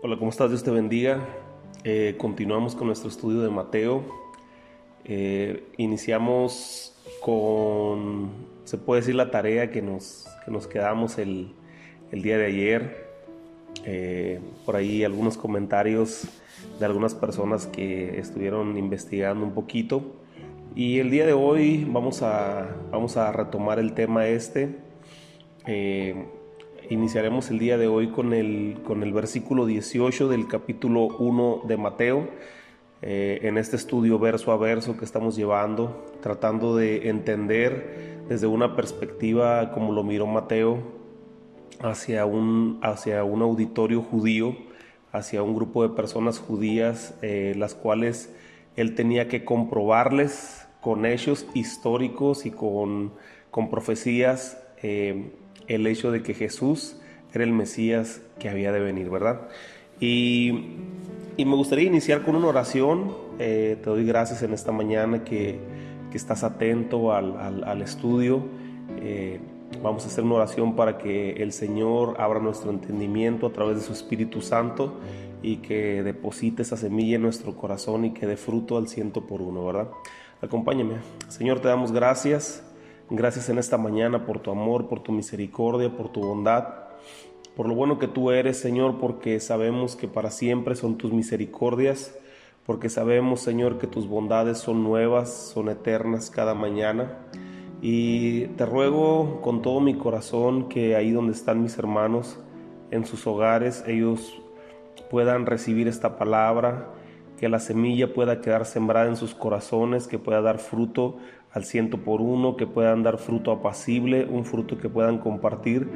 Hola, ¿cómo estás? Dios te bendiga. Eh, continuamos con nuestro estudio de Mateo. Eh, iniciamos con, se puede decir, la tarea que nos, que nos quedamos el, el día de ayer. Eh, por ahí algunos comentarios de algunas personas que estuvieron investigando un poquito. Y el día de hoy vamos a, vamos a retomar el tema este. Iniciaremos el día de hoy con el, con el versículo 18 del capítulo 1 de Mateo, eh, en este estudio verso a verso que estamos llevando, tratando de entender desde una perspectiva como lo miró Mateo hacia un, hacia un auditorio judío, hacia un grupo de personas judías, eh, las cuales él tenía que comprobarles con hechos históricos y con, con profecías. Eh, el hecho de que Jesús era el Mesías que había de venir, ¿verdad? Y, me gustaría iniciar con una oración. Eh, te doy gracias en esta mañana que, estás atento al, estudio. Eh, vamos a hacer una oración para que el Señor abra nuestro entendimiento a través de su Espíritu Santo y que deposite esa semilla en nuestro corazón y que dé fruto al ciento por uno, ¿verdad? Acompáñame. Señor, te damos gracias Gracias en esta mañana por tu amor, por tu misericordia, por tu bondad, por lo bueno que tú eres, Señor, porque sabemos que para siempre son tus misericordias, porque sabemos, Señor, que tus bondades son nuevas, son eternas cada mañana. Y te ruego con todo mi corazón que ahí donde están mis hermanos, en sus hogares, ellos puedan recibir esta palabra, que la semilla pueda quedar sembrada en sus corazones, que pueda dar fruto al ciento por uno, que puedan dar fruto apacible, un fruto que puedan compartir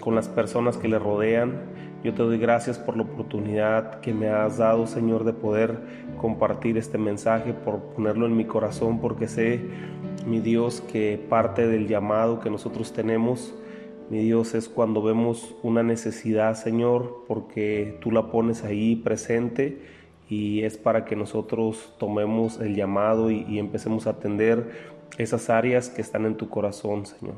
con las personas que le rodean. Yo te doy gracias por la oportunidad que me has dado, Señor, de poder compartir este mensaje, por ponerlo en mi corazón, porque sé, mi Dios, que parte del llamado que nosotros tenemos, mi Dios, es cuando vemos una necesidad, Señor, porque tú la pones ahí presente y es para que nosotros tomemos el llamado y, y empecemos a atender esas áreas que están en tu corazón, Señor.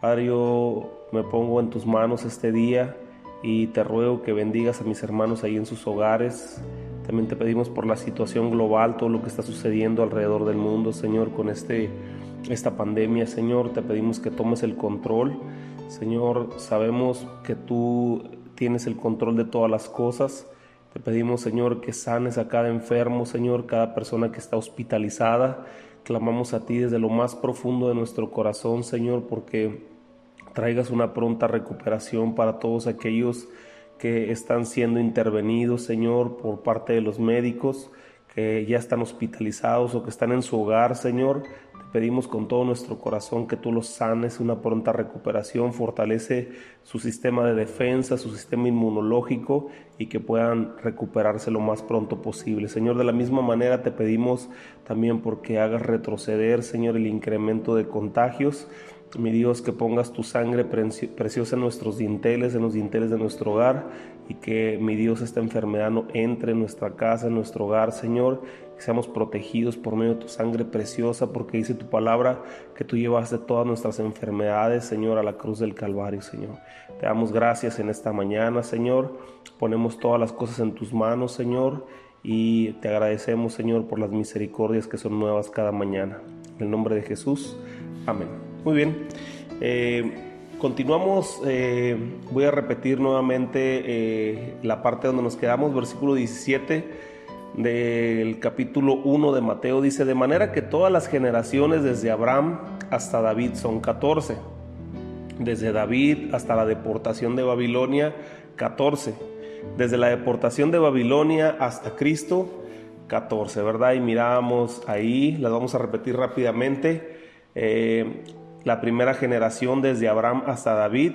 Padre, yo me pongo en tus manos este día y te ruego que bendigas a mis hermanos ahí en sus hogares. También te pedimos por la situación global, todo lo que está sucediendo alrededor del mundo, Señor, con este, esta pandemia, Señor. Te pedimos que tomes el control. Señor, sabemos que tú tienes el control de todas las cosas. Te pedimos, Señor, que sanes a cada enfermo, Señor, cada persona que está hospitalizada. Clamamos a ti desde lo más profundo de nuestro corazón, Señor, porque traigas una pronta recuperación para todos aquellos que están siendo intervenidos, Señor, por parte de los médicos, que ya están hospitalizados o que están en su hogar, Señor. Pedimos con todo nuestro corazón que tú los sanes, una pronta recuperación, fortalece su sistema de defensa, su sistema inmunológico y que puedan recuperarse lo más pronto posible. Señor, de la misma manera te pedimos también porque hagas retroceder, Señor, el incremento de contagios. Mi Dios, que pongas tu sangre preciosa en nuestros dinteles, en los dinteles de nuestro hogar, y que, mi Dios, esta enfermedad no entre en nuestra casa, en nuestro hogar, Señor, que seamos protegidos por medio de tu sangre preciosa, porque dice tu palabra que tú llevaste todas nuestras enfermedades, Señor, a la cruz del Calvario, Señor. Te damos gracias en esta mañana, Señor. Ponemos todas las cosas en tus manos, Señor, y te agradecemos, Señor, por las misericordias que son nuevas cada mañana. En el nombre de Jesús, amén. Muy bien. Eh, continuamos, eh, voy a repetir nuevamente eh, la parte donde nos quedamos, versículo 17 del capítulo 1 de Mateo dice, de manera que todas las generaciones desde Abraham hasta David son 14. Desde David hasta la deportación de Babilonia, 14. Desde la deportación de Babilonia hasta Cristo, 14, ¿verdad? Y miramos ahí, las vamos a repetir rápidamente. Eh, la primera generación desde Abraham hasta David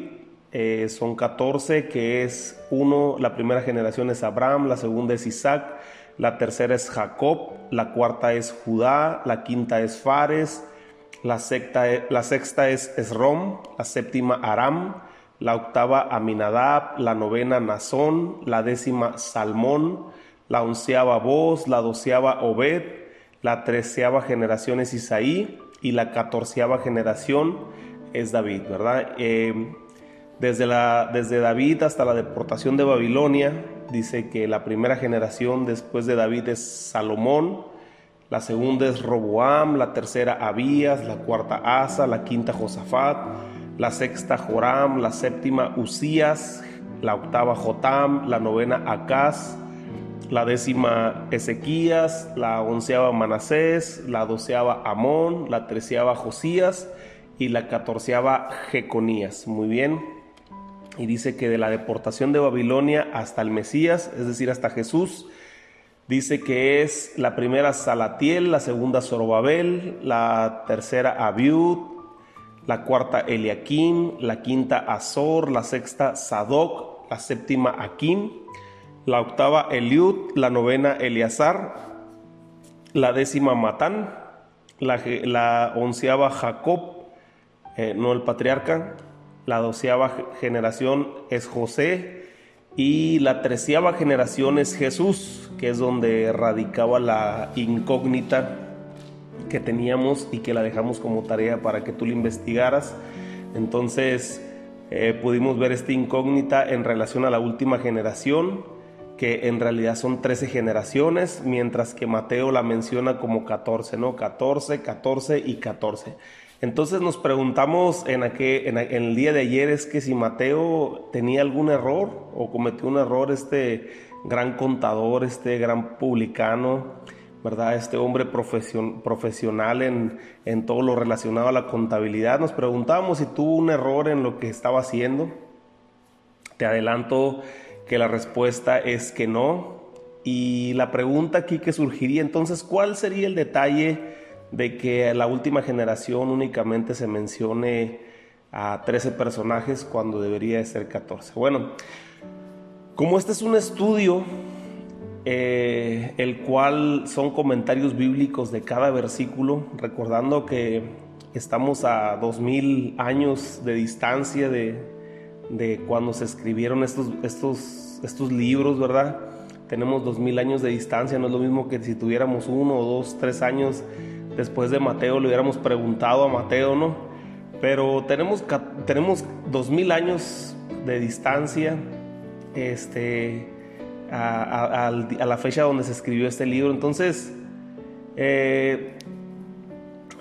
eh, son 14, que es uno, la primera generación es Abraham, la segunda es Isaac, la tercera es Jacob, la cuarta es Judá, la quinta es Fares, la, e, la sexta es Esrom, la séptima Aram, la octava Aminadab, la novena Nazón, la décima Salmón, la onceava Voz, la doceava Obed, la treceava generación es Isaí y la catorceava generación es David, ¿verdad? Eh, desde, la, desde David hasta la deportación de Babilonia, dice que la primera generación después de David es Salomón, la segunda es Roboam, la tercera Abías, la cuarta Asa, la quinta Josafat, la sexta Joram, la séptima Usías, la octava Jotam, la novena Acaz, la décima Ezequías, la onceava Manasés, la doceava Amón, la treceava Josías y la catorceava Jeconías. Muy bien. Y dice que de la deportación de Babilonia hasta el Mesías, es decir, hasta Jesús, dice que es la primera Salatiel, la segunda Zorobabel, la tercera Abiud, la cuarta Eliakim, la quinta Azor, la sexta Sadoc, la séptima Akim, la octava Eliud, la novena Eleazar, la décima Matán, la, onceava Jacob, eh, no el patriarca, la doceava generación es José y la treceava generación es Jesús, que es donde radicaba la incógnita que teníamos y que la dejamos como tarea para que tú la investigaras. Entonces eh, pudimos ver esta incógnita en relación a la última generación, que en realidad son 13 generaciones, mientras que Mateo la menciona como 14, ¿no? 14, 14 y 14. Entonces nos preguntamos en, en, el día de ayer es que si Mateo tenía algún error o cometió un error este gran contador, este gran publicano ¿verdad? Este hombre profesional en, en, todo lo relacionado a la contabilidad. Nos preguntábamos si tuvo un error en lo que estaba haciendo. Te adelanto que la respuesta es que no. Y la pregunta aquí que surgiría entonces, ¿cuál sería el detalle de que la última generación únicamente se mencione a 13 personajes cuando debería ser 14? Bueno, como este es un estudio eh, el cual son comentarios bíblicos de cada versículo, recordando que estamos a dos mil años de distancia de, cuando se escribieron estos, estos, estos libros, ¿verdad? Tenemos dos mil años de distancia, no es lo mismo que si tuviéramos uno dos, tres años después de Mateo, le hubiéramos preguntado a Mateo, ¿no? Pero tenemos, tenemos dos mil años de distancia, este a, la fecha donde se escribió este libro. Entonces, eh,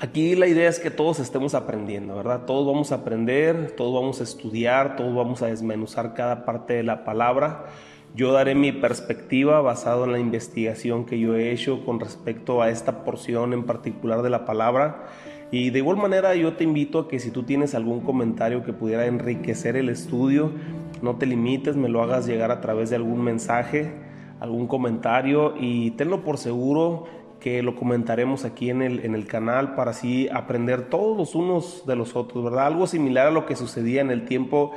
aquí la idea es que todos estemos aprendiendo, ¿verdad? Todos vamos a aprender, todos vamos a estudiar, todos vamos a desmenuzar cada parte de la palabra. Yo daré mi perspectiva basado en la investigación que yo he hecho con respecto a esta porción en particular de la palabra. Y de igual manera yo te invito a que si tú tienes algún comentario que pudiera enriquecer el estudio, no te limites, me lo hagas llegar a través de algún mensaje, algún comentario y tenlo por seguro que lo comentaremos aquí en el, en el canal para así aprender todos los unos de los otros, ¿verdad? Algo similar a lo que sucedía en el tiempo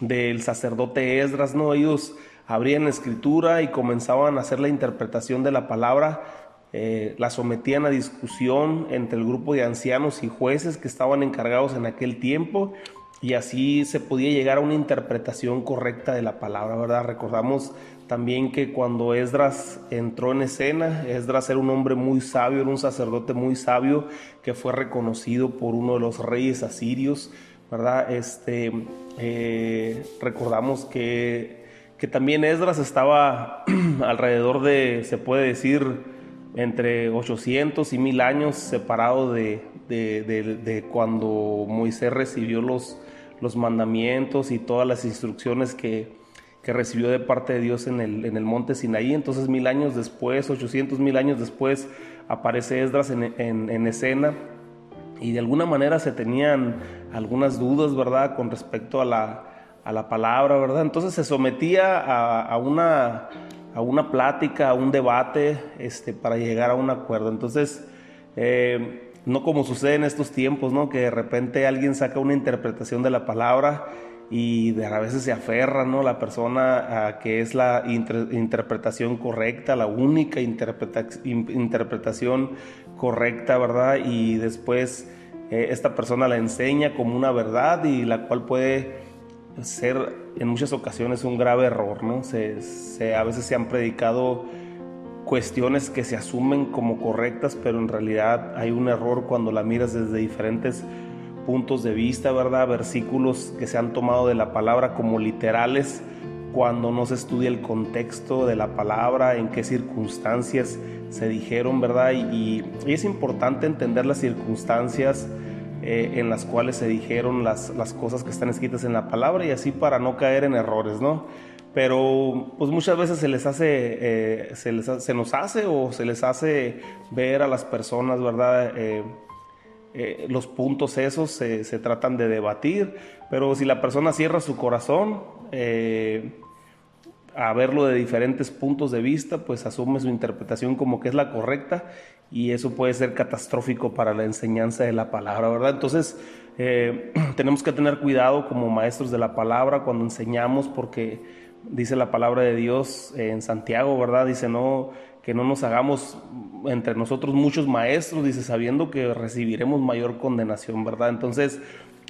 del sacerdote Esdras, ¿no? Ellos abrían la escritura y comenzaban a hacer la interpretación de la palabra, eh, la sometían a discusión entre el grupo de ancianos y jueces que estaban encargados en aquel tiempo y así se podía llegar a una interpretación correcta de la palabra, ¿verdad? Recordamos también que cuando Esdras entró en escena, Esdras era un hombre muy sabio, era un sacerdote muy sabio que fue reconocido por uno de los reyes asirios, ¿verdad? Este, eh, recordamos que, que también Esdras estaba alrededor de, se puede decir, entre 800 y 1000 años separado de, de, de cuando Moisés recibió los, los mandamientos y todas las instrucciones que, recibió de parte de Dios en el, en el, monte Sinaí. Entonces mil años después, 800 mil años después, aparece Esdras en, escena y de alguna manera se tenían algunas dudas, ¿verdad?, con respecto a la, a la palabra, ¿verdad? Entonces se sometía a, una, a una plática, a un debate este, para llegar a un acuerdo. Entonces, eh, no como sucede en estos tiempos, ¿no? Que de repente alguien saca una interpretación de la palabra y a veces se aferra, ¿no? La persona a que es la interpretación correcta, la única interpretación correcta, ¿verdad? Y después eh, esta persona la enseña como una verdad y la cual puede ser en muchas ocasiones un grave error, ¿no? Se, a veces se han predicado cuestiones que se asumen como correctas, pero en realidad hay un error cuando la miras desde diferentes puntos de vista, ¿verdad? Versículos que se han tomado de la palabra como literales, cuando no se estudia el contexto de la palabra, en qué circunstancias se dijeron, ¿verdad? Y, es importante entender las circunstancias eh, en las cuales se dijeron las, las cosas que están escritas en la palabra y así para no caer en errores, ¿no? pero pues muchas veces se les hace, eh, se, les, se, nos hace o se les hace ver a las personas, ¿verdad? Eh, eh, los puntos esos se, se, tratan de debatir, pero si la persona cierra su corazón a verlo de diferentes puntos de vista, pues asume su interpretación como que es la correcta y eso puede ser catastrófico para la enseñanza de la palabra, ¿verdad? Entonces tenemos que tener cuidado como maestros de la palabra cuando enseñamos porque dice la palabra de Dios en Santiago, ¿verdad? Dice, no, que no nos hagamos entre nosotros muchos maestros, dice, sabiendo que recibiremos mayor condenación, ¿verdad? Entonces,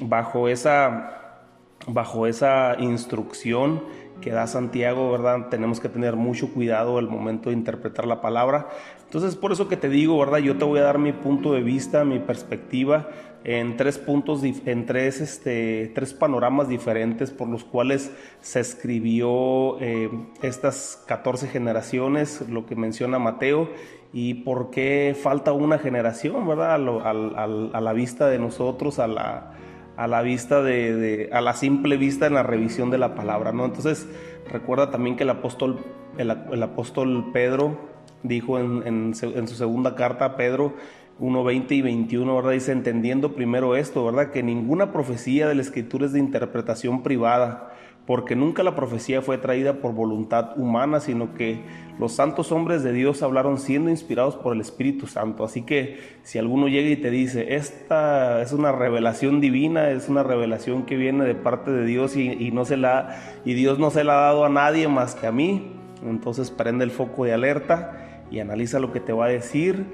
bajo esa, bajo esa instrucción que da Santiago, ¿verdad? Tenemos que tener mucho cuidado al momento de interpretar la palabra. Entonces, por eso que te digo, ¿verdad? Yo te voy a dar mi punto de vista, mi perspectiva en tres puntos, en tres, este, tres panoramas diferentes por los cuales se escribió eh, estas 14 generaciones, lo que menciona Mateo, y por qué falta una generación, ¿verdad? A, la vista de nosotros, a la, a la vista de, a la simple vista en la revisión de la palabra, ¿no? Entonces, recuerda también que el apóstol, el, apóstol Pedro dijo en, en, su segunda carta, Pedro, 1, 20 y 21, ¿verdad? Dice, entendiendo primero esto, ¿verdad? Que ninguna profecía de la escritura es de interpretación privada, porque nunca la profecía fue traída por voluntad humana, sino que los santos hombres de Dios hablaron siendo inspirados por el Espíritu Santo. Así que si alguno llega y te dice, esta es una revelación divina, es una revelación que viene de parte de Dios y, no se la, Dios no se la ha dado a nadie más que a mí, entonces prende el foco de alerta y analiza lo que te va a decir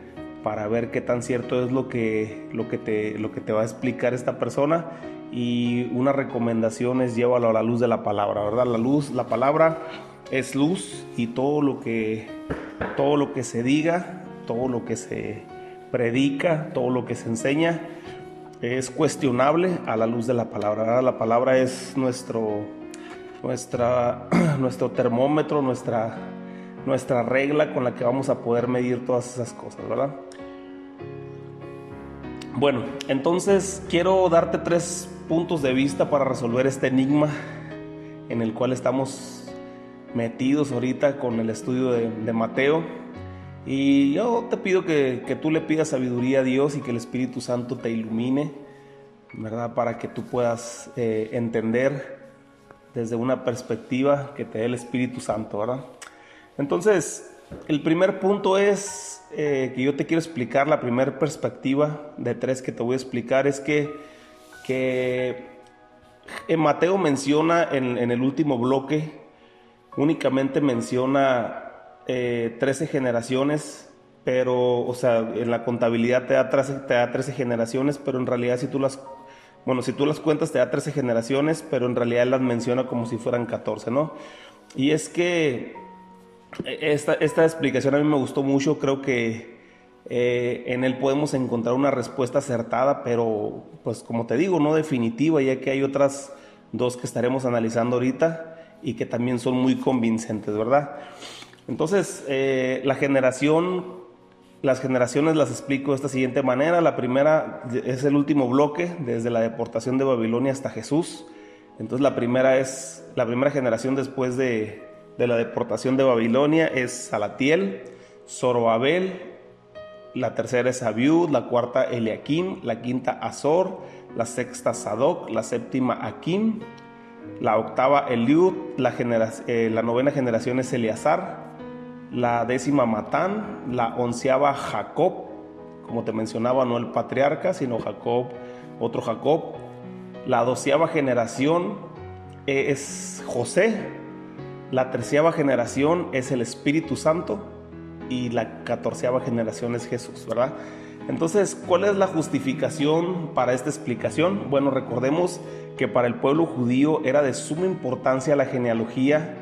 para ver qué tan cierto es lo que te va a explicar esta persona y una recomendación es llévalo a la luz de la palabra, ¿verdad? La luz, la palabra es luz y todo lo que, todo lo que se diga, todo lo que se predica, todo lo que se enseña es cuestionable a la luz de la palabra. La palabra es nuestro, nuestra, nuestro termómetro, nuestra, nuestra regla con la que vamos a poder medir todas esas cosas, ¿verdad? Bueno, entonces quiero darte tres puntos de vista para resolver este enigma en el cual estamos metidos ahorita con el estudio de, Mateo. Y yo te pido que, tú le pidas sabiduría a Dios y que el Espíritu Santo te ilumine, ¿verdad? Para que tú puedas eh, entender desde una perspectiva que te dé el Espíritu Santo, ¿verdad? Entonces, el primer punto es eh, que yo te quiero explicar, la primera perspectiva de tres que te voy a explicar es que, que en Mateo menciona en, el último bloque, únicamente menciona eh, 13 generaciones, pero, o sea, en la contabilidad te da, 13, te da 13 generaciones, pero en realidad si tú las, bueno, si tú las cuentas te da 13 generaciones, pero en realidad las menciona como si fueran 14, ¿no? Y es que esta, esta explicación a mí me gustó mucho, creo que eh, en él podemos encontrar una respuesta acertada, pero pues como te digo, no definitiva, ya que hay otras dos que estaremos analizando ahorita y que también son muy convincentes, ¿verdad? Entonces, eh, la generación, las generaciones las explico de esta siguiente manera. La primera es el último bloque, desde la deportación de Babilonia hasta Jesús. Entonces, la primera es la primera generación después de, de la deportación de Babilonia es Salatiel, Zorobabel, la tercera es Abiud, la cuarta Eliakim, la quinta Azor, la sexta Sadoc, la séptima Akim, la octava Eliud, la, eh, la novena generación es Eleazar, la décima Matán, la onceava Jacob, como te mencionaba, no el patriarca, sino Jacob, otro Jacob, la doceava generación es José, la terciava generación es el Espíritu Santo y la catorceava generación es Jesús, ¿verdad? Entonces, ¿cuál es la justificación para esta explicación? Bueno, recordemos que para el pueblo judío era de suma importancia la genealogía.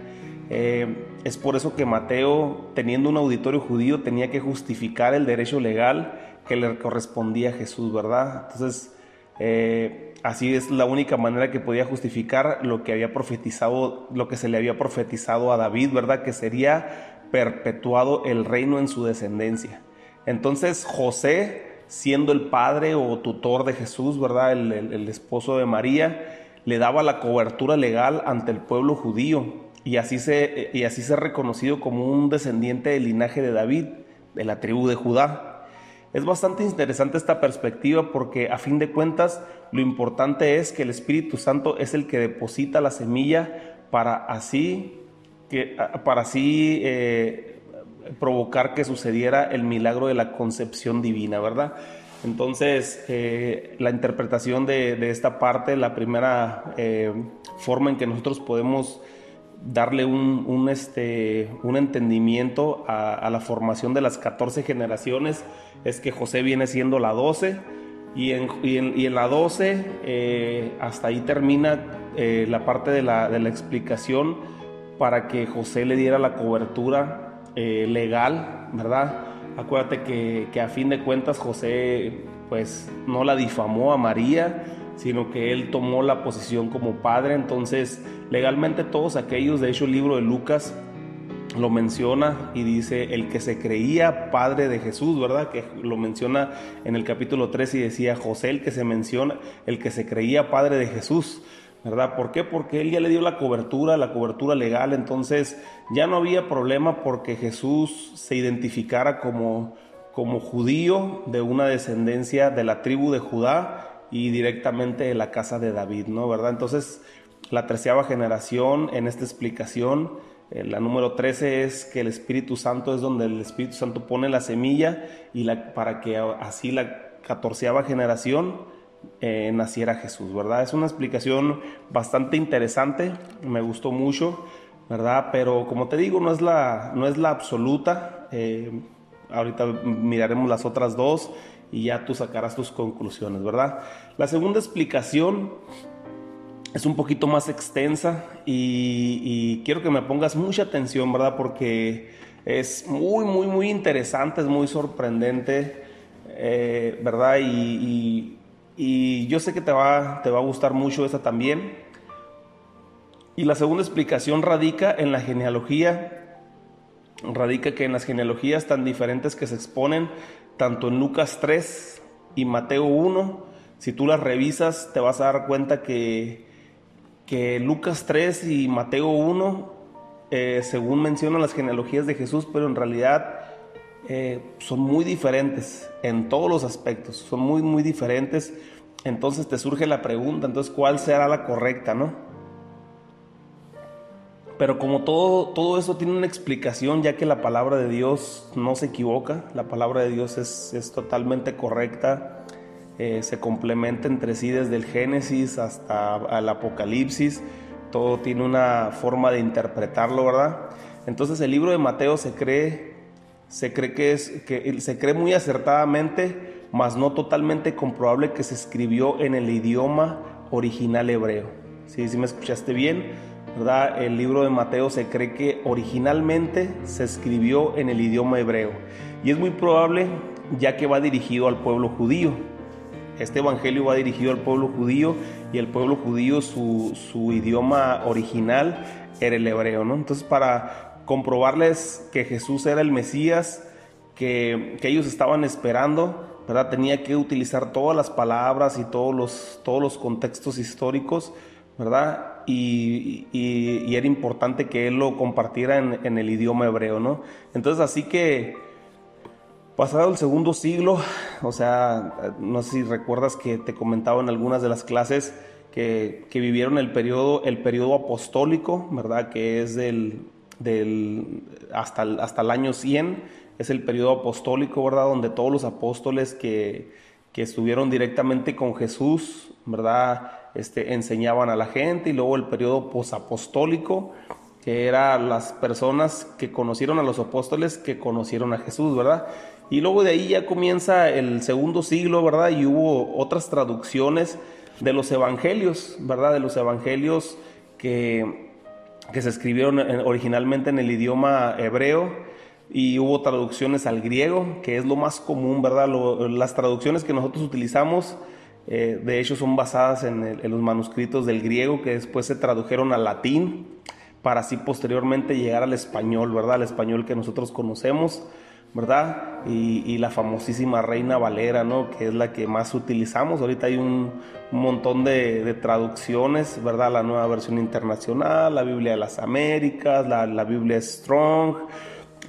Eh, es por eso que Mateo, teniendo un auditorio judío, tenía que justificar el derecho legal que le correspondía a Jesús, ¿verdad? Entonces, Eh, así es la única manera que podía justificar lo que había profetizado, lo que se le había profetizado a David, ¿verdad? Que sería perpetuado el reino en su descendencia. Entonces José, siendo el padre o tutor de Jesús, ¿verdad? El, esposo de María, le daba la cobertura legal ante el pueblo judío y así se, y así se reconocido como un descendiente del linaje de David, de la tribu de Judá. Es bastante interesante esta perspectiva porque a fin de cuentas lo importante es que el Espíritu Santo es el que deposita la semilla para así, que, para así eh, provocar que sucediera el milagro de la concepción divina, ¿verdad? Entonces, eh, la interpretación de, esta parte, la primera eh, forma en que nosotros podemos darle un, este, un entendimiento a, la formación de las 14 generaciones es que José viene siendo la 12 y en, y en, la 12 eh, hasta ahí termina la parte de la, de la, explicación para que José le diera la cobertura eh, legal, ¿verdad? Acuérdate que, que a fin de cuentas José pues no la difamó a María, sino que él tomó la posición como padre. Entonces, legalmente todos aquellos, de hecho el libro de Lucas lo menciona y dice el que se creía padre de Jesús, ¿verdad? Que lo menciona en el capítulo 3 y decía José el que se menciona, el que se creía padre de Jesús. ¿Verdad? ¿Por qué? Porque él ya le dio la cobertura, la cobertura legal, entonces ya no había problema porque Jesús se identificara como, como judío de una descendencia de la tribu de Judá y directamente de la casa de David, ¿no? ¿Verdad? Entonces, la treceava generación en esta explicación, eh, la número 13 es que el Espíritu Santo es donde el Espíritu Santo pone la semilla y la, para que así la catorceava generación eh, naciera Jesús, ¿verdad? Es una explicación bastante interesante, me gustó mucho, ¿verdad? Pero como te digo, no es la, no es la absoluta. Eh, ahorita miraremos las otras dos y ya tú sacarás tus conclusiones, ¿verdad? La segunda explicación es un poquito más extensa y, quiero que me pongas mucha atención, ¿verdad? Porque es muy, muy, muy interesante, es muy sorprendente, eh, ¿verdad? Y, yo sé que te va, te va a gustar mucho esta también. Y la segunda explicación radica en la genealogía, radica que en las genealogías tan diferentes que se exponen tanto en Lucas 3 y Mateo 1, si tú las revisas te vas a dar cuenta que, que Lucas 3 y Mateo 1, eh, según mencionan las genealogías de Jesús, pero en realidad eh, son muy diferentes en todos los aspectos, son muy, muy diferentes. Entonces te surge la pregunta, entonces, ¿cuál será la correcta, no? Pero como todo, todo eso tiene una explicación, ya que la palabra de Dios no se equivoca, la palabra de Dios es, totalmente correcta, eh, se complementa entre sí desde el Génesis hasta el Apocalipsis, todo tiene una forma de interpretarlo, ¿verdad? Entonces el libro de Mateo se cree, se cree que es, que se cree muy acertadamente, mas no totalmente comprobable que se escribió en el idioma original hebreo. ¿Sí, sí me escuchaste bien? El libro de Mateo se cree que originalmente se escribió en el idioma hebreo y es muy probable ya que va dirigido al pueblo judío. Este evangelio va dirigido al pueblo judío y el pueblo judío su, idioma original era el hebreo, ¿no? Entonces para comprobarles que Jesús era el Mesías que, ellos estaban esperando, ¿verdad? Tenía que utilizar todas las palabras y todos los, todos los contextos históricos ¿verdad? Y, era importante que él lo compartiera en, el idioma hebreo, ¿no? Entonces, así que, pasado el segundo siglo, o sea, no sé si recuerdas que te comentaba en algunas de las clases que, vivieron el periodo, el periodo apostólico, ¿verdad? Que es del, del hasta, el, hasta el año 100, es el periodo apostólico, ¿verdad? Donde todos los apóstoles que, que estuvieron directamente con Jesús, ¿verdad? Este, enseñaban a la gente y luego el periodo posapostólico, que eran las personas que conocieron a los apóstoles, que conocieron a Jesús, ¿verdad? Y luego de ahí ya comienza el segundo siglo, ¿verdad? Y hubo otras traducciones de los evangelios, ¿verdad? De los evangelios que, que se escribieron originalmente en el idioma hebreo y hubo traducciones al griego, que es lo más común, ¿verdad? las traducciones que nosotros utilizamos Eh, de hecho, son basadas en, los manuscritos del griego que después se tradujeron al latín para así posteriormente llegar al español, ¿verdad? Al español que nosotros conocemos, ¿verdad? Y, la famosísima Reina Valera, ¿no? Que es la que más utilizamos. Ahorita hay un, montón de, traducciones, ¿verdad? La nueva versión internacional, la Biblia de las Américas, la, la Biblia Strong.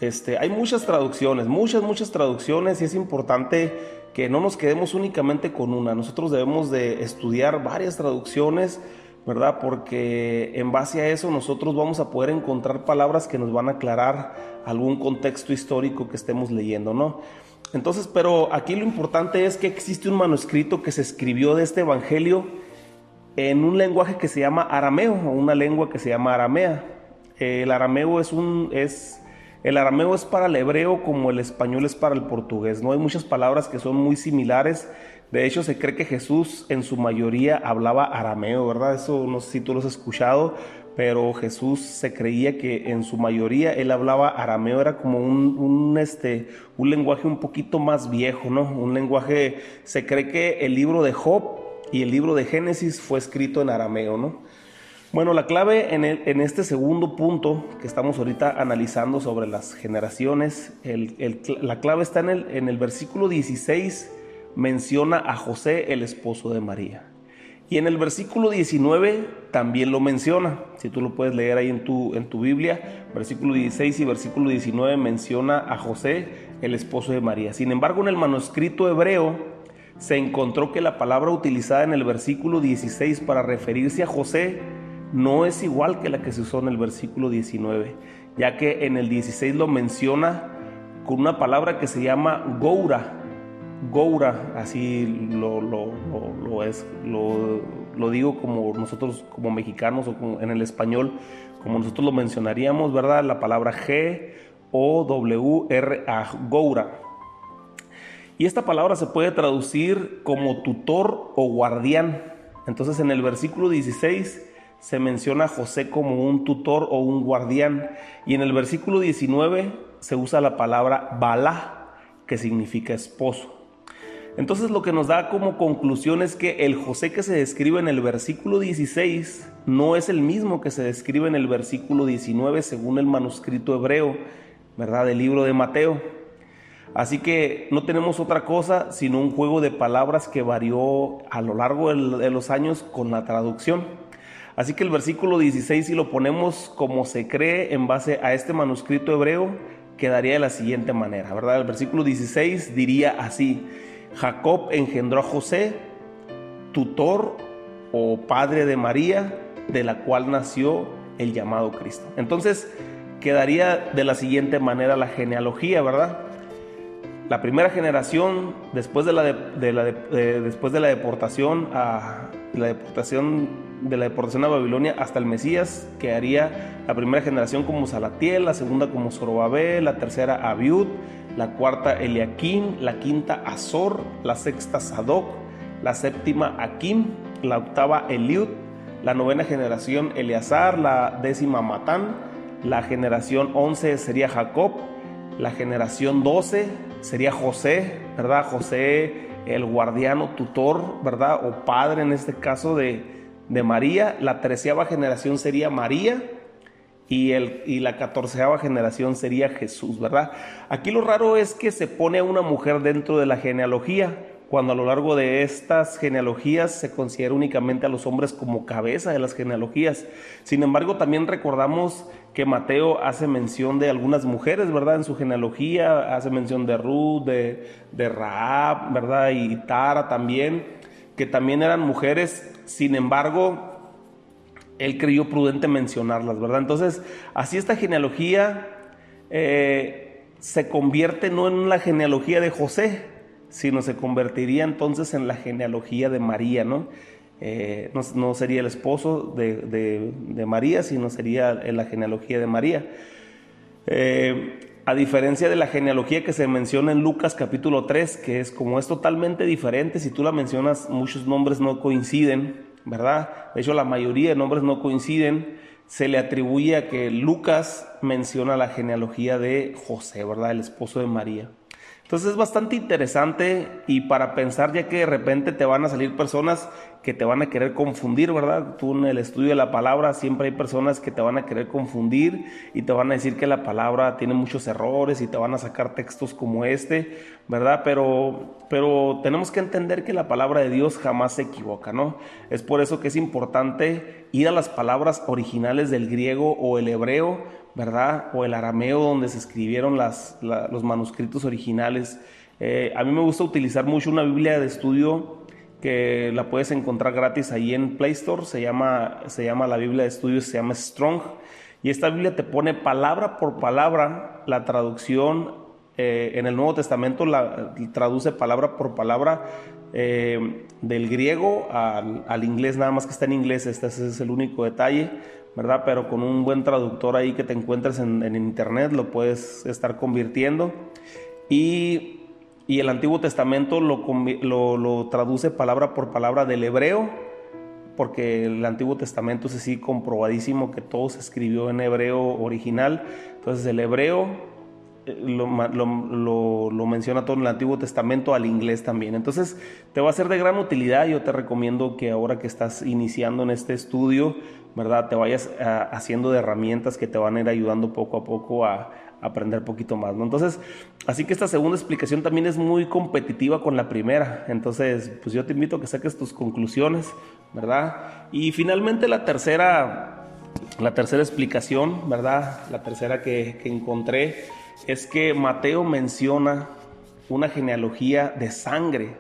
Este, hay muchas traducciones, muchas, muchas traducciones y es importante que no nos quedemos únicamente con una. Nosotros debemos de estudiar varias traducciones, ¿verdad? Porque en base a eso nosotros vamos a poder encontrar palabras que nos van a aclarar algún contexto histórico que estemos leyendo, ¿no? Entonces, pero aquí lo importante es que existe un manuscrito que se escribió de este evangelio en un lenguaje que se llama arameo, o una lengua que se llama aramea. El arameo es un es el arameo es para el hebreo como el español es para el portugués. No hay muchas palabras que son muy similares. De hecho, se cree que Jesús en su mayoría hablaba arameo, ¿verdad? Eso no sé si tú lo has escuchado, pero Jesús se creía que en su mayoría él hablaba arameo, era como un, este, un lenguaje un poquito más viejo, ¿no? Un lenguaje, se cree que el libro de Job y el libro de Génesis fue escrito en arameo, ¿no? Bueno, la clave en, este segundo punto que estamos ahorita analizando sobre las generaciones, la clave está en el, en el versículo 16, menciona a José, el esposo de María. Y en el versículo 19 también lo menciona, si tú lo puedes leer ahí en tu, en tu Biblia, versículo 16 y versículo 19 menciona a José, el esposo de María. Sin embargo, en el manuscrito hebreo se encontró que la palabra utilizada en el versículo 16 para referirse a José no es igual que la que se usó en el versículo 19, ya que en el 16 lo menciona con una palabra que se llama goura. Goura, así lo, lo, es, lo, digo como nosotros como mexicanos o en el español, como nosotros lo mencionaríamos, ¿verdad? La palabra G o W R A, goura. Y esta palabra se puede traducir como tutor o guardián. Entonces en el versículo 16 se menciona a José como un tutor o un guardián. Y en el versículo 19 se usa la palabra Balá, que significa esposo. Entonces lo que nos da como conclusión es que el José que se describe en el versículo 16 no es el mismo que se describe en el versículo 19 según el manuscrito hebreo, ¿verdad? Del libro de Mateo. Así que no tenemos otra cosa sino un juego de palabras que varió a lo largo de los años con la traducción. Así que el versículo 16, si lo ponemos como se cree en base a este manuscrito hebreo, quedaría de la siguiente manera, ¿verdad? El versículo 16 diría así, Jacob engendró a José, tutor o padre de María, de la cual nació el llamado Cristo. Entonces, quedaría de la siguiente manera la genealogía, ¿verdad? La primera generación, después de la, después de la deportación a la deportación de la deportación a Babilonia hasta el Mesías, que haría la primera generación como Salatiel, la segunda como Zorobabel, la tercera Abiud, la cuarta Eliakim, la quinta Azor, la sexta Sadoc, la séptima Akim, la octava Eliud, la novena generación Eleazar, la décima Matán, la generación once sería Jacob, la generación doce sería José, ¿verdad? José, el guardiano, tutor, ¿verdad? O padre en este caso de, de María, la treceava generación sería María y, el, y la catorceava generación sería Jesús, ¿verdad? Aquí lo raro es que se pone a una mujer dentro de la genealogía, cuando a lo largo de estas genealogías se considera únicamente a los hombres como cabeza de las genealogías. Sin embargo, también recordamos que Mateo hace mención de algunas mujeres, ¿verdad? En su genealogía hace mención de Ruth, de, de Raab, ¿verdad? Y Tara también, que también eran mujeres sin embargo, él creyó prudente mencionarlas, ¿verdad? Entonces, así esta genealogía eh, se convierte no en la genealogía de José, sino se convertiría entonces en la genealogía de María, ¿no? Eh, no, sería el esposo de, María, sino sería en la genealogía de María. Eh, a diferencia de la genealogía que se menciona en Lucas capítulo 3, que es como es totalmente diferente, si tú la mencionas, muchos nombres no coinciden, ¿verdad? De hecho, la mayoría de nombres no coinciden. Se le atribuye a que Lucas menciona la genealogía de José, ¿verdad? El esposo de María. Entonces es bastante interesante y para pensar ya que de repente te van a salir personas que te van a querer confundir, ¿verdad? Tú en el estudio de la palabra siempre hay personas que te van a querer confundir y te van a decir que la palabra tiene muchos errores y te van a sacar textos como este, ¿verdad? Pero, pero tenemos que entender que la palabra de Dios jamás se equivoca, ¿no? Es por eso que es importante ir a las palabras originales del griego o el hebreo, ¿verdad? O el arameo donde se escribieron las, los manuscritos originales. Eh, a mí me gusta utilizar mucho una Biblia de estudio que la puedes encontrar gratis ahí en Play Store, se llama, se llama la Biblia de Estudios, se llama Strong, y esta Biblia te pone palabra por palabra la traducción, eh, en el Nuevo Testamento la traduce palabra por palabra eh, del griego al, inglés, nada más que está en inglés, este, es el único detalle, ¿verdad? Pero con un buen traductor ahí que te encuentres en, en internet lo puedes estar convirtiendo. Y y el Antiguo Testamento lo, lo, traduce palabra por palabra del hebreo, porque el Antiguo Testamento es así comprobadísimo que todo se escribió en hebreo original. Entonces el hebreo eh, lo, lo, menciona todo en el Antiguo Testamento al inglés también. Entonces te va a ser de gran utilidad. Yo te recomiendo que ahora que estás iniciando en este estudio, ¿verdad? Te vayas ah, haciendo de herramientas que te van a ir ayudando poco a poco a, aprender poquito más, ¿no? Entonces, así que esta segunda explicación también es muy competitiva con la primera. Entonces, pues yo te invito a que saques tus conclusiones, ¿verdad? Y finalmente la tercera, la tercera explicación, ¿verdad? La tercera que, que encontré es que Mateo menciona una genealogía de sangre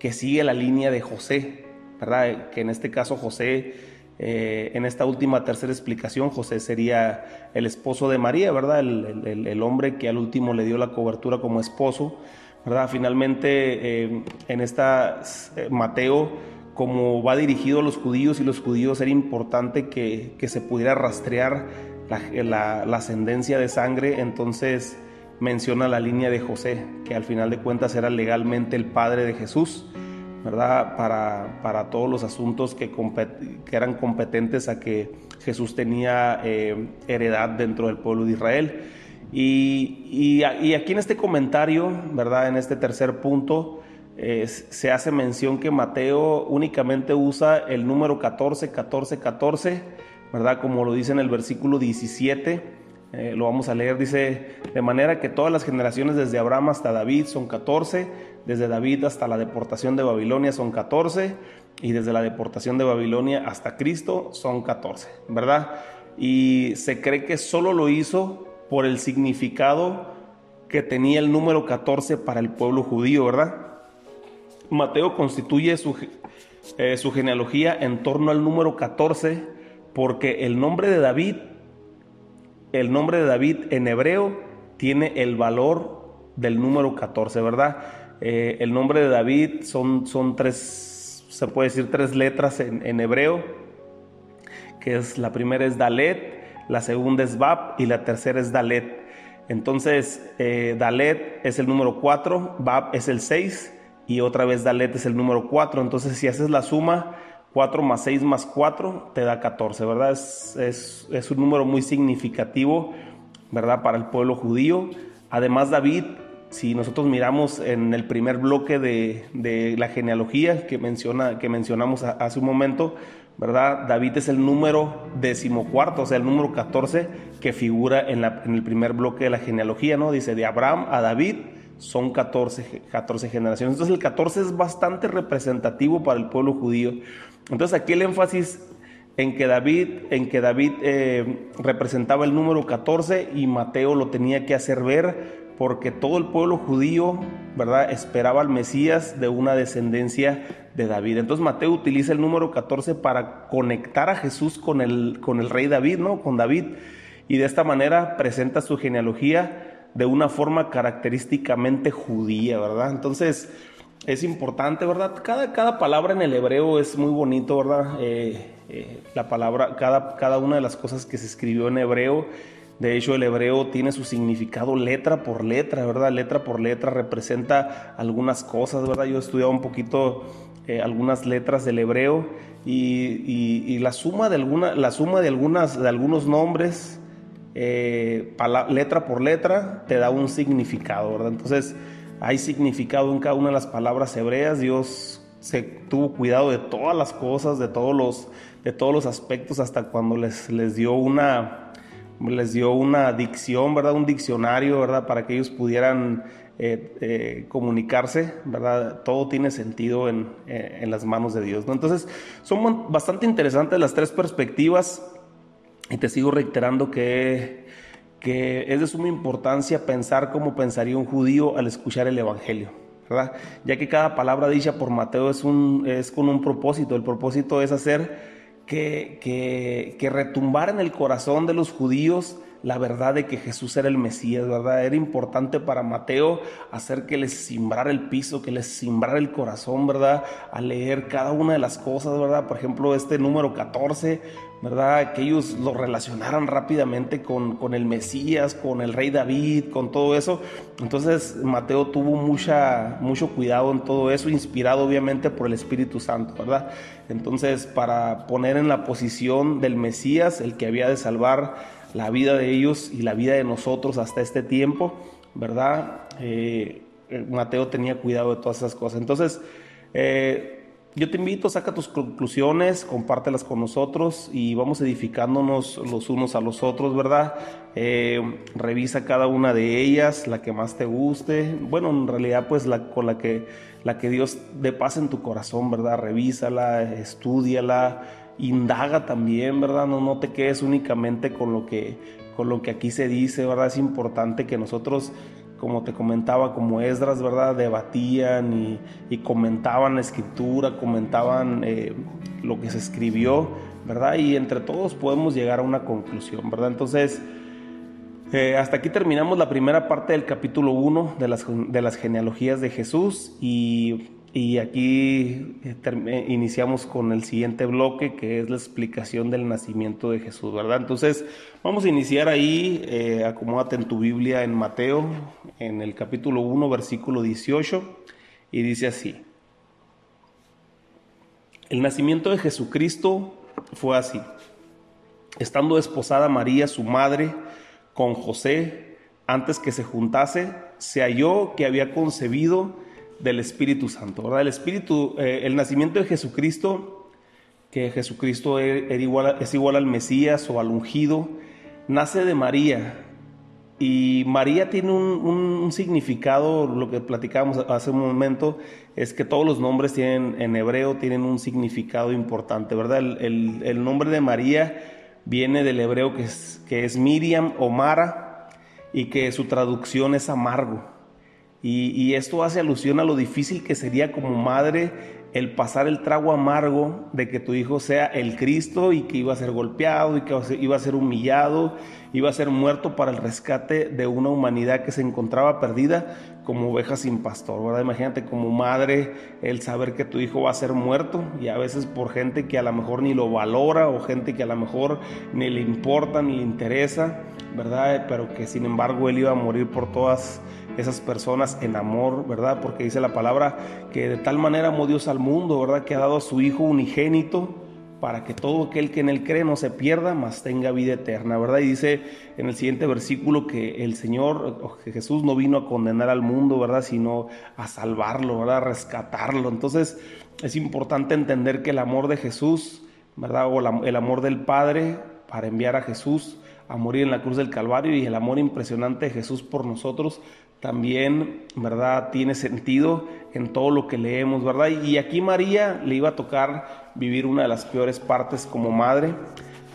que sigue la línea de José, ¿verdad? Que en este caso José eh, en esta última tercera explicación, José sería el esposo de María, ¿verdad? El, hombre que al último le dio la cobertura como esposo, ¿verdad? Finalmente, eh, en esta eh, Mateo, como va dirigido a los judíos y los judíos, era importante que, se pudiera rastrear la, la ascendencia de sangre, entonces menciona la línea de José, que al final de cuentas era legalmente el padre de Jesús. ¿Verdad? Para, todos los asuntos que, eran competentes a que Jesús tenía eh, heredad dentro del pueblo de Israel. Y, aquí en este comentario, ¿verdad? En este tercer punto, se hace mención que Mateo únicamente usa el número 14, 14, 14, ¿verdad? Como lo dice en el versículo 17. Eh, lo vamos a leer, dice, de manera que todas las generaciones desde Abraham hasta David son 14, desde David hasta la deportación de Babilonia son 14 y desde la deportación de Babilonia hasta Cristo son 14, ¿verdad? Y se cree que solo lo hizo por el significado que tenía el número 14 para el pueblo judío, ¿verdad? Mateo constituye su, eh, su genealogía en torno al número 14 porque el nombre de David, el nombre de David en hebreo tiene el valor del número 14, ¿verdad? Eh, el nombre de David son, son tres, se puede decir tres letras en, hebreo, que es la primera es Dalet, la segunda es Bab y la tercera es Dalet. Entonces, eh, Dalet es el número 4, Bab es el 6 y otra vez Dalet es el número 4. Entonces, si haces la suma, 4 más 6 más 4 te da 14, ¿verdad? Es, es, es un número muy significativo, ¿verdad? Para el pueblo judío. Además, David si nosotros miramos en el primer bloque de, la genealogía que, menciona, que mencionamos hace un momento, ¿verdad? David es el número decimocuarto, o sea, el número 14 que figura en, el primer bloque de la genealogía, ¿no? Dice, de Abraham a David son 14, 14 generaciones. Entonces el 14 es bastante representativo para el pueblo judío. Entonces aquí el énfasis en que David, en que David eh, representaba el número 14 y Mateo lo tenía que hacer ver porque todo el pueblo judío, ¿verdad?, esperaba al Mesías de una descendencia de David. Entonces Mateo utiliza el número 14 para conectar a Jesús con el, con el rey David, ¿no? Con David. Y de esta manera presenta su genealogía de una forma característicamente judía, ¿verdad? Entonces es importante, ¿verdad? Cada, cada palabra en el hebreo es muy bonito, ¿verdad? Eh, eh, la palabra, cada, cada una de las cosas que se escribió en hebreo de hecho, el hebreo tiene su significado letra por letra, ¿verdad? Letra por letra representa algunas cosas, ¿verdad? Yo he estudiado un poquito eh, algunas letras del hebreo y, la suma de alguna, la suma de algunas, de algunos nombres, eh, letra por letra, te da un significado, ¿verdad? Entonces, hay significado en cada una de las palabras hebreas. Dios se tuvo cuidado de todas las cosas, de todos los, de todos los aspectos, hasta cuando les, les dio una les dio una dicción, ¿verdad? Un diccionario, ¿verdad? Para que ellos pudieran eh, eh, comunicarse, ¿verdad? Todo tiene sentido en, eh, en las manos de Dios, ¿no? Entonces, son bastante interesantes las tres perspectivas y te sigo reiterando que, que es de suma importancia pensar como pensaría un judío al escuchar el Evangelio. ¿verdad? Ya que cada palabra dicha por Mateo es, un, es con un propósito. El propósito es hacer que, que, en el corazón de los judíos la verdad de que Jesús era el Mesías, ¿verdad? Era importante para Mateo hacer que les simbrara el piso, que les simbrara el corazón, ¿verdad? A leer cada una de las cosas, ¿verdad? Por ejemplo, este número 14, ¿verdad? Que ellos lo relacionaran rápidamente con, con el Mesías, con el rey David, con todo eso. Entonces Mateo tuvo mucha, mucho cuidado en todo eso, inspirado obviamente por el Espíritu Santo, ¿verdad? Entonces, para poner en la posición del Mesías, el que había de salvar la vida de ellos y la vida de nosotros hasta este tiempo, ¿verdad? Eh, Mateo tenía cuidado de todas esas cosas. Entonces, eh, yo te invito, saca tus conclusiones, compártelas con nosotros y vamos edificándonos los unos a los otros, ¿verdad? Eh, revisa cada una de ellas, la que más te guste. Bueno, en realidad, pues la con la que, la que Dios dé paz en tu corazón, ¿verdad? Revísala, estudiala indaga también, ¿verdad? No, no te quedes únicamente con lo, que, con lo que aquí se dice, ¿verdad? Es importante que nosotros, como te comentaba, como Esdras, ¿verdad? Debatían y, comentaban la escritura, comentaban eh, lo que se escribió, ¿verdad? Y entre todos podemos llegar a una conclusión, ¿verdad? Entonces... Eh, hasta aquí terminamos la primera parte del capítulo 1 de las, de las genealogías de Jesús y y aquí eh, eh, iniciamos con el siguiente bloque, que es la explicación del nacimiento de Jesús, ¿verdad? Entonces, vamos a iniciar ahí, eh, acomódate en tu Biblia en Mateo, en el capítulo 1, versículo 18, y dice así. El nacimiento de Jesucristo fue así. Estando desposada María, su madre, con José, antes que se juntase, se halló que había concebido del Espíritu Santo, ¿verdad? El Espíritu, eh, el nacimiento de Jesucristo, que Jesucristo e, es igual, al Mesías o al ungido, nace de María. Y María tiene un, significado, lo que platicábamos hace un momento, es que todos los nombres tienen, en hebreo tienen un significado importante, ¿verdad? El, nombre de María viene del hebreo que es, que es Miriam o Mara y que su traducción es amargo. Y, esto hace alusión a lo difícil que sería como madre el pasar el trago amargo de que tu hijo sea el Cristo y que iba a ser golpeado y que iba a ser humillado, iba a ser muerto para el rescate de una humanidad que se encontraba perdida como oveja sin pastor, ¿verdad? Imagínate como madre el saber que tu hijo va a ser muerto y a veces por gente que a lo mejor ni lo valora o gente que a lo mejor ni le importa ni le interesa, ¿verdad? Pero que sin embargo él iba a morir por todas esas personas en amor, ¿verdad? Porque dice la palabra que de tal manera amó Dios al mundo, ¿verdad? Que ha dado a su Hijo unigénito para que todo aquel que en él cree no se pierda, mas tenga vida eterna, ¿verdad? Y dice en el siguiente versículo que el Señor, que Jesús no vino a condenar al mundo, ¿verdad? Sino a salvarlo, ¿verdad? A rescatarlo. Entonces es importante entender que el amor de Jesús, ¿verdad? O el amor del Padre para enviar a Jesús a morir en la cruz del Calvario y el amor impresionante de Jesús por nosotros también, ¿verdad? Tiene sentido en todo lo que leemos, ¿verdad? Y aquí María le iba a tocar vivir una de las peores partes como madre.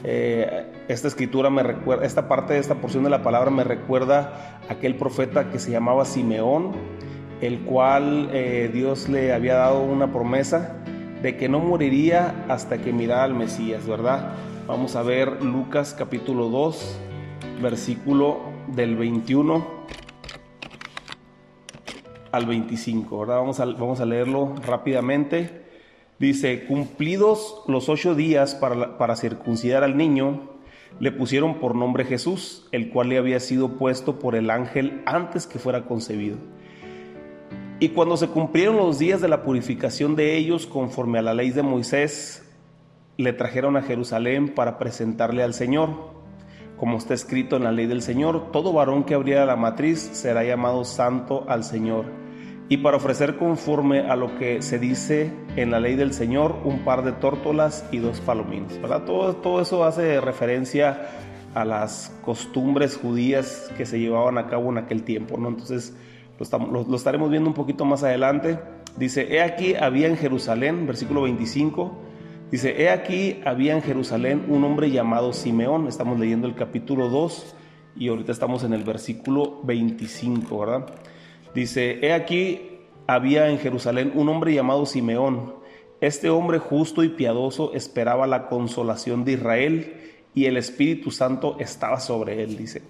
Eh, esta escritura me recuerda, esta parte de esta porción de la palabra me recuerda a aquel profeta que se llamaba Simeón, el cual eh, Dios le había dado una promesa de que no moriría hasta que mirara al Mesías, ¿verdad? Vamos a ver Lucas capítulo 2, versículo del 21 al 25, ¿verdad? Vamos a, vamos a leerlo rápidamente. Dice, cumplidos los ocho días para, para circuncidar al niño, le pusieron por nombre Jesús, el cual le había sido puesto por el ángel antes que fuera concebido. Y cuando se cumplieron los días de la purificación de ellos conforme a la ley de Moisés, le trajeron a Jerusalén para presentarle al Señor como está escrito en la ley del Señor, todo varón que abriera la matriz será llamado santo al Señor, y para ofrecer conforme a lo que se dice en la ley del Señor un par de tórtolas y dos palominos. ¿verdad? Todo, todo eso hace referencia a las costumbres judías que se llevaban a cabo en aquel tiempo. ¿no? Entonces lo, lo estaremos viendo un poquito más adelante. Dice, he aquí había en Jerusalén, versículo 25, dice, he aquí había en Jerusalén un hombre llamado Simeón. Estamos leyendo el capítulo 2 y ahorita estamos en el versículo 25, ¿verdad? Dice, he aquí había en Jerusalén un hombre llamado Simeón. Este hombre justo y piadoso esperaba la consolación de Israel y el Espíritu Santo estaba sobre él, dice.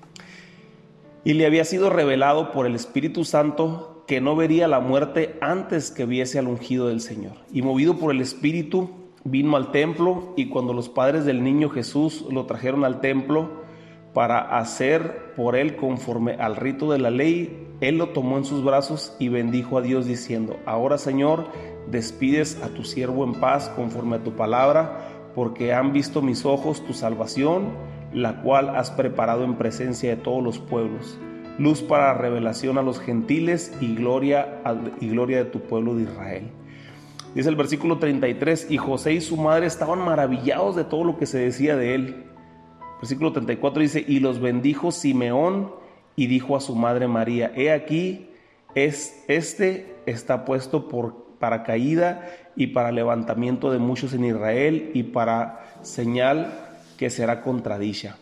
Y le había sido revelado por el Espíritu Santo que no vería la muerte antes que viese al ungido del Señor. Y movido por el Espíritu, vino al templo y cuando los padres del niño Jesús lo trajeron al templo, para hacer por él conforme al rito de la ley, él lo tomó en sus brazos y bendijo a Dios diciendo, ahora Señor, despides a tu siervo en paz conforme a tu palabra, porque han visto mis ojos tu salvación, la cual has preparado en presencia de todos los pueblos, luz para revelación a los gentiles y gloria, y gloria de tu pueblo de Israel. Dice el versículo 33, y José y su madre estaban maravillados de todo lo que se decía de él. Versículo 34 dice, y los bendijo Simeón y dijo a su madre María, he aquí, es, este está puesto por, para caída y para levantamiento de muchos en Israel y para señal que será contradicha.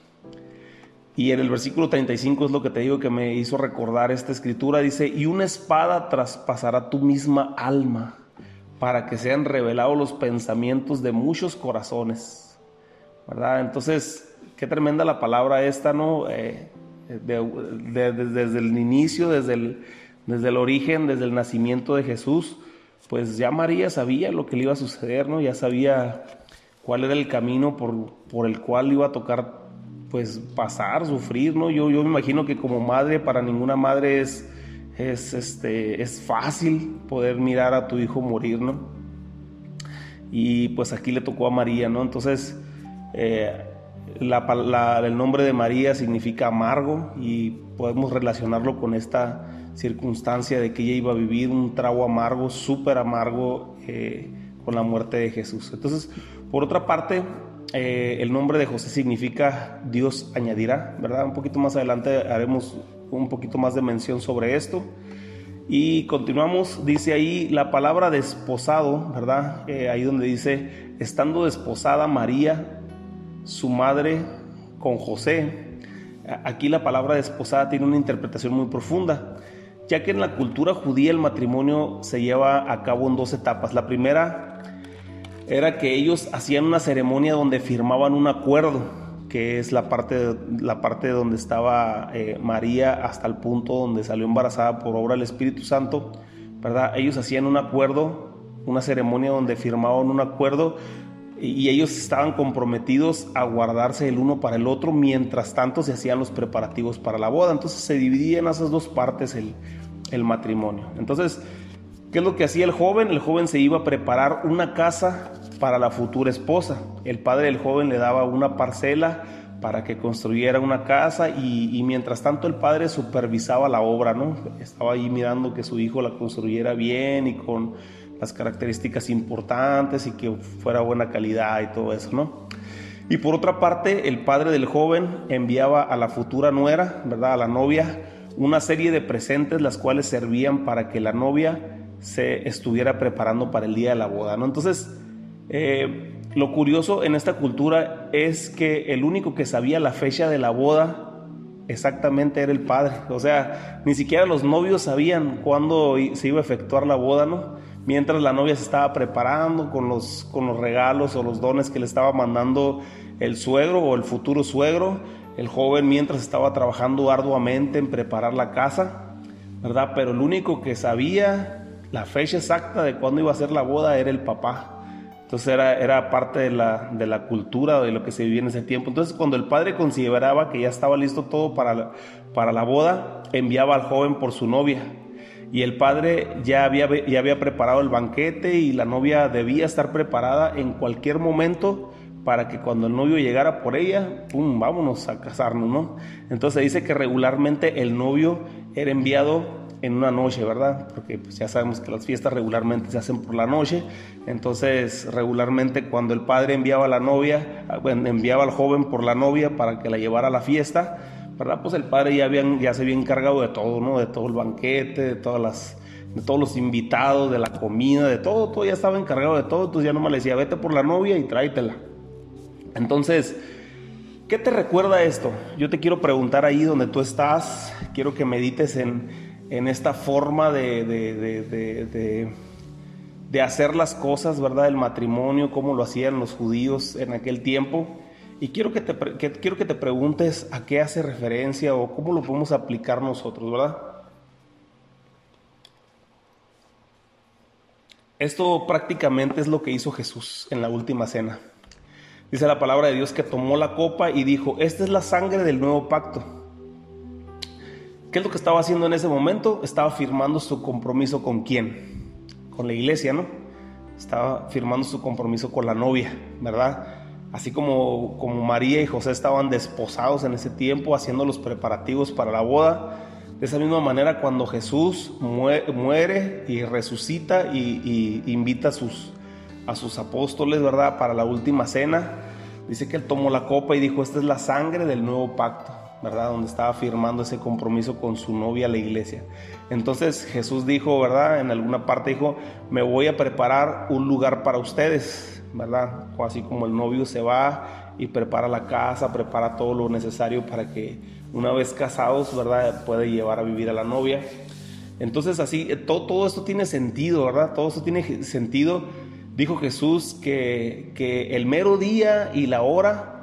Y en el versículo 35 es lo que te digo que me hizo recordar esta escritura. Dice, y una espada traspasará tu misma alma para que sean revelados los pensamientos de muchos corazones. ¿Verdad? Entonces, qué tremenda la palabra esta, ¿no? Eh, desde el inicio, desde el, desde el origen, desde el nacimiento de Jesús, pues ya María sabía lo que le iba a suceder, ¿no? Ya sabía cuál era el camino por, por el cual iba a tocar, pues pasar, sufrir, ¿no? Yo, yo me imagino que como madre, para ninguna madre es, es, este, es fácil poder mirar a tu hijo morir, ¿no? Y pues aquí le tocó a María, ¿no? Entonces, eh, el nombre de María significa amargo y podemos relacionarlo con esta circunstancia de que ella iba a vivir un trago amargo, súper amargo eh, con la muerte de Jesús. Entonces, por otra parte, eh, el nombre de José significa Dios añadirá, ¿verdad? Un poquito más adelante haremos un poquito más de mención sobre esto. Y continuamos, dice ahí la palabra desposado, ¿verdad? Eh, ahí donde dice, estando desposada María, su madre con José. Aquí la palabra desposada tiene una interpretación muy profunda, ya que en la cultura judía el matrimonio se lleva a cabo en dos etapas. La primera era que ellos hacían una ceremonia donde firmaban un acuerdo, que es la parte, la parte donde estaba eh, María hasta el punto donde salió embarazada por obra del Espíritu Santo, ¿verdad? Ellos hacían un acuerdo, una ceremonia donde firmaban un acuerdo y ellos estaban comprometidos a guardarse el uno para el otro, mientras tanto se hacían los preparativos para la boda. Entonces se dividía en esas dos partes el, el matrimonio. Entonces, ¿qué es lo que hacía el joven? El joven se iba a preparar una casa para la futura esposa. El padre del joven le daba una parcela para que construyera una casa y, mientras tanto el padre supervisaba la obra, ¿no? Estaba ahí mirando que su hijo la construyera bien y con las características importantes y que fuera buena calidad y todo eso, ¿no? Y por otra parte, el padre del joven enviaba a la futura nuera, ¿verdad? A la novia, una serie de presentes las cuales servían para que la novia se estuviera preparando para el día de la boda, ¿no? Entonces, eh, lo curioso en esta cultura es que el único que sabía la fecha de la boda exactamente era el padre. O sea, ni siquiera los novios sabían cuándo se iba a efectuar la boda, ¿no? mientras la novia se estaba preparando con los, con los regalos o los dones que le estaba mandando el suegro o el futuro suegro, el joven mientras estaba trabajando arduamente en preparar la casa, ¿verdad? Pero el único que sabía la fecha exacta de cuándo iba a ser la boda era el papá. Entonces era, era parte de la, de la cultura de lo que se vivía en ese tiempo. Entonces cuando el padre consideraba que ya estaba listo todo para para la boda, enviaba al joven por su novia y el padre ya había, ya había preparado el banquete y la novia debía estar preparada en cualquier momento para que cuando el novio llegara por ella, ¡pum!, vámonos a casarnos, ¿no? Entonces dice que regularmente el novio era enviado en una noche, ¿verdad? Porque pues, ya sabemos que las fiestas regularmente se hacen por la noche, entonces regularmente cuando el padre enviaba a la novia, enviaba al joven por la novia para que la llevara a la fiesta, ¿verdad? Pues el padre ya, habían, ya se había encargado de todo, ¿no? De todo el banquete, de todas las de todos los invitados, de la comida, de todo, todo ya estaba encargado de todo, entonces ya nomás le decía, vete por la novia y tráetela. Entonces, ¿Qué te recuerda esto? Yo te quiero preguntar ahí donde tú estás, quiero que medites en, esta forma de, de, hacer las cosas, ¿verdad? El matrimonio, cómo lo hacían los judíos en aquel tiempo. Y quiero que, te, quiero que te preguntes a qué hace referencia o cómo lo podemos aplicar nosotros, ¿verdad? Esto prácticamente es lo que hizo Jesús en la última cena. Dice la palabra de Dios que tomó la copa y dijo, esta es la sangre del nuevo pacto. ¿Qué es lo que estaba haciendo en ese momento? Estaba firmando su compromiso con quién? Con la iglesia, ¿no? Estaba firmando su compromiso con la novia, ¿verdad? Así como, como María y José estaban desposados en ese tiempo, haciendo los preparativos para la boda. De esa misma manera, cuando Jesús muere y resucita y, invita a sus, a sus apóstoles, ¿verdad? Para la última cena. Dice que él tomó la copa y dijo, esta es la sangre del nuevo pacto, ¿verdad? Donde estaba firmando ese compromiso con su novia, la iglesia. Entonces Jesús dijo, ¿verdad? En alguna parte dijo, me voy a preparar un lugar para ustedes, ¿verdad? así como el novio se va y prepara la casa, prepara todo lo necesario para que una vez casados, ¿verdad? Puede llevar a vivir a la novia. Entonces así, todo, todo esto tiene sentido, ¿verdad? Todo esto tiene sentido dijo Jesús que, el mero día y la hora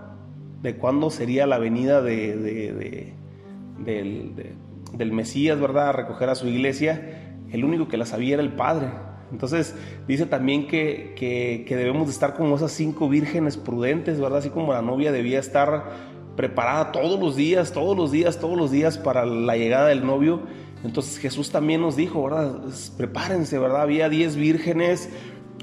de cuándo sería la venida de, del, Mesías, ¿verdad? A recoger a su iglesia, el único que la sabía era el Padre. Entonces dice también que, que, debemos de estar como esas cinco vírgenes prudentes, ¿verdad? Así como la novia debía estar preparada todos los días, todos los días, todos los días para la llegada del novio. Entonces Jesús también nos dijo, ¿verdad? Prepárense, ¿verdad? Había diez vírgenes,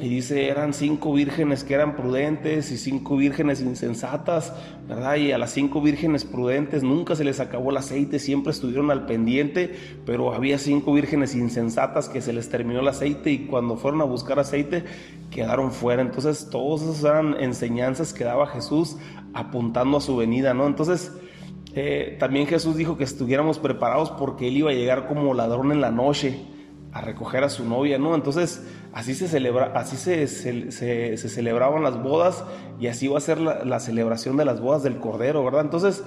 y dice, eran cinco vírgenes que eran prudentes y cinco vírgenes insensatas, ¿verdad? Y a las cinco vírgenes prudentes nunca se les acabó el aceite, siempre estuvieron al pendiente, pero había cinco vírgenes insensatas que se les terminó el aceite y cuando fueron a buscar aceite quedaron fuera. Entonces, todas esas eran enseñanzas que daba Jesús apuntando a su venida, ¿no? Entonces, eh, también Jesús dijo que estuviéramos preparados porque Él iba a llegar como ladrón en la noche a recoger a su novia, ¿no? Entonces, así se celebra, así se, se, celebraban las bodas y así va a ser la, celebración de las bodas del Cordero, ¿verdad? Entonces,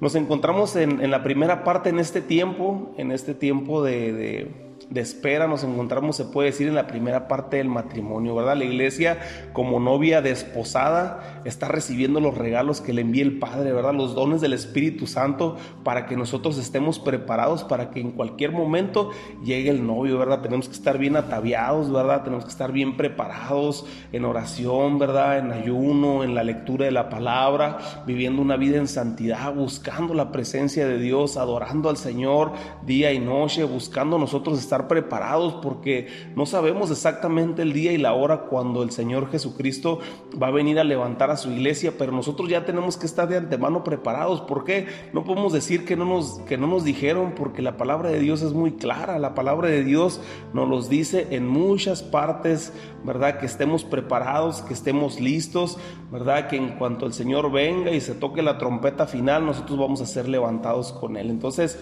nos encontramos en, en, la primera parte en este tiempo, en este tiempo de de espera nos encontramos, se puede decir, en la primera parte del matrimonio, ¿verdad? La iglesia como novia desposada está recibiendo los regalos que le envía el Padre, ¿verdad? Los dones del Espíritu Santo para que nosotros estemos preparados para que en cualquier momento llegue el novio, ¿verdad? Tenemos que estar bien ataviados, ¿verdad? Tenemos que estar bien preparados en oración, ¿verdad? En ayuno, en la lectura de la palabra, viviendo una vida en santidad, buscando la presencia de Dios, adorando al Señor día y noche, buscando nosotros estar preparados porque no sabemos exactamente el día y la hora cuando el Señor Jesucristo va a venir a levantar a su iglesia, pero nosotros ya tenemos que estar de antemano preparados. ¿Por qué? No podemos decir que no nos, que no nos dijeron porque la palabra de Dios es muy clara. La palabra de Dios nos los dice en muchas partes, ¿verdad? Que estemos preparados, que estemos listos, ¿verdad? Que en cuanto el Señor venga y se toque la trompeta final, nosotros vamos a ser levantados con Él. Entonces,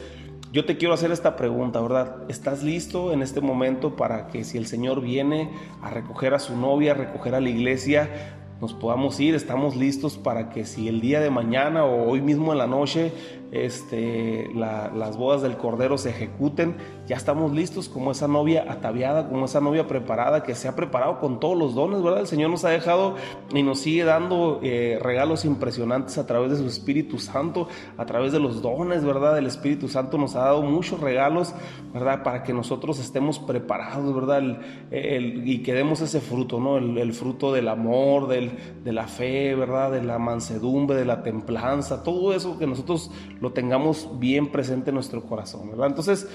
yo te quiero hacer esta pregunta, ¿verdad? ¿Estás listo en este momento para que si el Señor viene a recoger a su novia, a recoger a la iglesia, nos podamos ir? ¿Estamos listos para que si el día de mañana o hoy mismo en la noche este, las bodas del Cordero se ejecuten, ya estamos listos como esa novia ataviada, como esa novia preparada que se ha preparado con todos los dones, ¿verdad? El Señor nos ha dejado y nos sigue dando eh, regalos impresionantes a través de su Espíritu Santo, a través de los dones, ¿verdad? El Espíritu Santo nos ha dado muchos regalos, ¿verdad? Para que nosotros estemos preparados, ¿verdad? y que demos ese fruto, ¿no? El, fruto del amor, del, de la fe, ¿verdad? De la mansedumbre, de la templanza, todo eso que nosotros lo tengamos bien presente en nuestro corazón, ¿verdad? Entonces,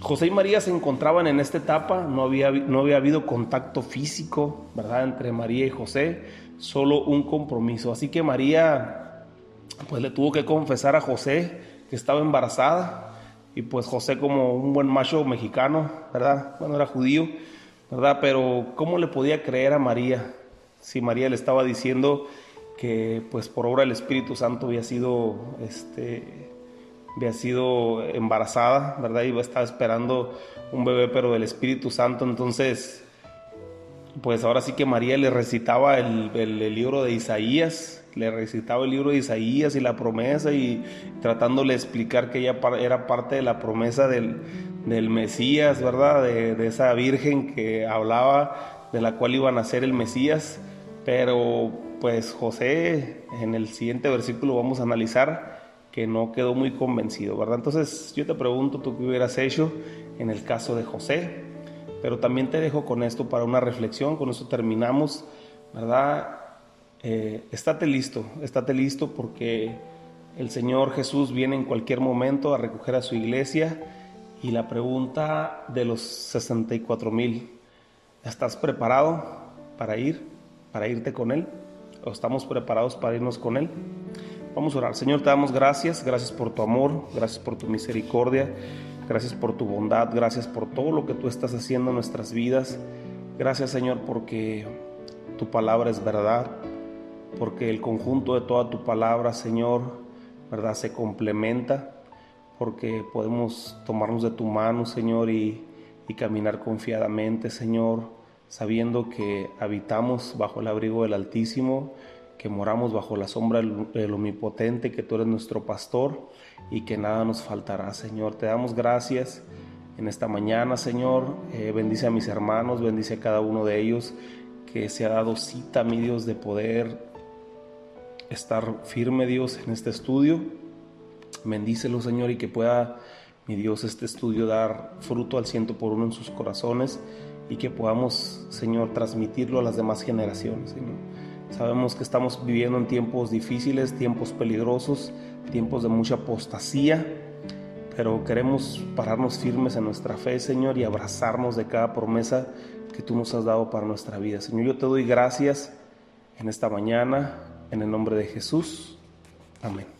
José y María se encontraban en esta etapa, no había, no había habido contacto físico, ¿verdad? Entre María y José, solo un compromiso. Así que María, pues le tuvo que confesar a José que estaba embarazada. y pues José como un buen macho mexicano, ¿verdad? Bueno, era judío, ¿verdad? Pero ¿cómo le podía creer a María si María le estaba diciendo que pues por obra del Espíritu Santo había sido, este, había sido embarazada, ¿verdad? Iba a estar esperando un bebé, pero del Espíritu Santo, entonces pues ahora sí que María le recitaba el, el, libro de Isaías, le recitaba el libro de Isaías y la promesa y tratándole de explicar que ella era parte de la promesa del, del Mesías, ¿verdad? De, de, esa virgen que hablaba, de la cual iba a nacer el Mesías. Pero pues José, en el siguiente versículo vamos a analizar que no quedó muy convencido, ¿verdad? Entonces yo te pregunto, ¿tú qué hubieras hecho en el caso de José? Pero también te dejo con esto para una reflexión, con eso terminamos, ¿verdad? Eh, estate listo, estate listo porque el Señor Jesús viene en cualquier momento a recoger a su iglesia y la pregunta de los 64 mil, ¿estás preparado para ir, para irte con Él? ¿O estamos preparados para irnos con Él? Vamos a orar. Señor, te damos gracias, gracias por tu amor, gracias por tu misericordia. Gracias por tu bondad, gracias por todo lo que tú estás haciendo en nuestras vidas. Gracias Señor porque tu palabra es verdad, porque el conjunto de toda tu palabra, Señor, verdad, se complementa, porque podemos tomarnos de tu mano, Señor, y, y caminar confiadamente, Señor, sabiendo que habitamos bajo el abrigo del Altísimo, que moramos bajo la sombra del Omnipotente, que tú eres nuestro pastor y que nada nos faltará, Señor. Te damos gracias en esta mañana, Señor. Eh, bendice a mis hermanos, bendice a cada uno de ellos que se ha dado cita, mi Dios, de poder estar firme, Dios, en este estudio. Bendícelo, Señor, y que pueda, mi Dios, este estudio dar fruto al ciento por uno en sus corazones y que podamos, Señor, transmitirlo a las demás generaciones, Señor. Sabemos que estamos viviendo en tiempos difíciles, tiempos peligrosos, tiempos de mucha apostasía, pero queremos pararnos firmes en nuestra fe, Señor, y abrazarnos de cada promesa que tú nos has dado para nuestra vida. Señor, yo te doy gracias en esta mañana, en el nombre de Jesús. Amén.